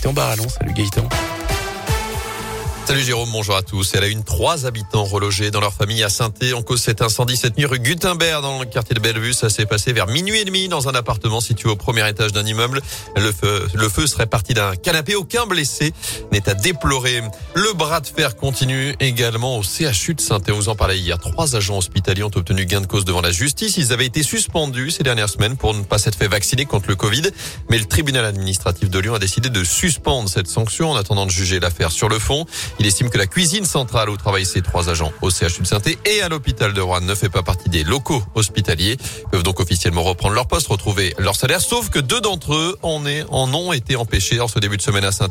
Gaëtan Barallon. Salut Gaëtan. Salut Jérôme, bonjour à tous. Elle a une trois habitants relogés dans leur famille à saint En cause cet incendie cette nuit rue Gutenberg dans le quartier de Bellevue. Ça s'est passé vers minuit et demi dans un appartement situé au premier étage d'un immeuble. Le feu, le feu serait parti d'un canapé. Aucun blessé n'est à déplorer. Le bras de fer continue également au CHU de saint Vous en parlait hier. Trois agents hospitaliers ont obtenu gain de cause devant la justice. Ils avaient été suspendus ces dernières semaines pour ne pas s'être fait vacciner contre le Covid. Mais le tribunal administratif de Lyon a décidé de suspendre cette sanction en attendant de juger l'affaire sur le fond. Il estime que la cuisine centrale où travaillent ces trois agents au CHU de saint et à l'hôpital de Rouen ne fait pas partie des locaux hospitaliers. Ils peuvent donc officiellement reprendre leur poste, retrouver leur salaire, sauf que deux d'entre eux en, en ont été empêchés en ce début de semaine à saint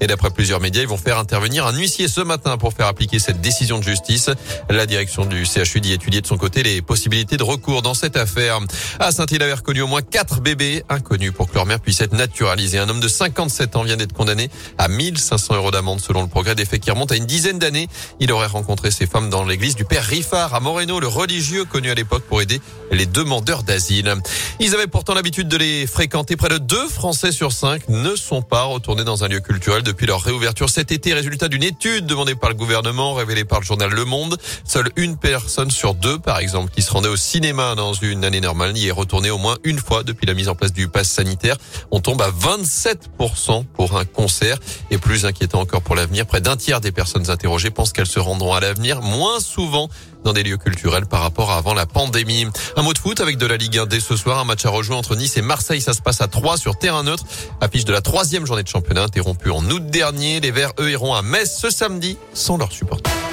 Et d'après plusieurs médias, ils vont faire intervenir un huissier ce matin pour faire appliquer cette décision de justice. La direction du CHU dit étudier de son côté les possibilités de recours dans cette affaire. À saint il avait reconnu au moins quatre bébés inconnus pour que leur mère puisse être naturalisée. Un homme de 57 ans vient d'être condamné à 1500 euros d'amende selon le progrès des faits qui remonte à une dizaine d'années. Il aurait rencontré ces femmes dans l'église du Père Riffard à Moreno, le religieux connu à l'époque pour aider les demandeurs d'asile. Ils avaient pourtant l'habitude de les fréquenter. Près de deux Français sur cinq ne sont pas retournés dans un lieu culturel depuis leur réouverture cet été. Résultat d'une étude demandée par le gouvernement, révélée par le journal Le Monde. Seule une personne sur deux, par exemple, qui se rendait au cinéma dans une année normale, y est retournée au moins une fois depuis la mise en place du pass sanitaire. On tombe à 27% pour un concert. Et plus inquiétant encore pour l'avenir, près d'un tiers des personnes interrogées pensent qu'elles se rendront à l'avenir moins souvent dans des lieux culturels par rapport à avant la pandémie. Un mot de foot avec de la Ligue 1 dès ce soir. Un match à rejouer entre Nice et Marseille. Ça se passe à 3 sur terrain neutre. Affiche de la troisième journée de championnat interrompue en août dernier. Les Verts, eux, iront à Metz ce samedi sans leur supporters.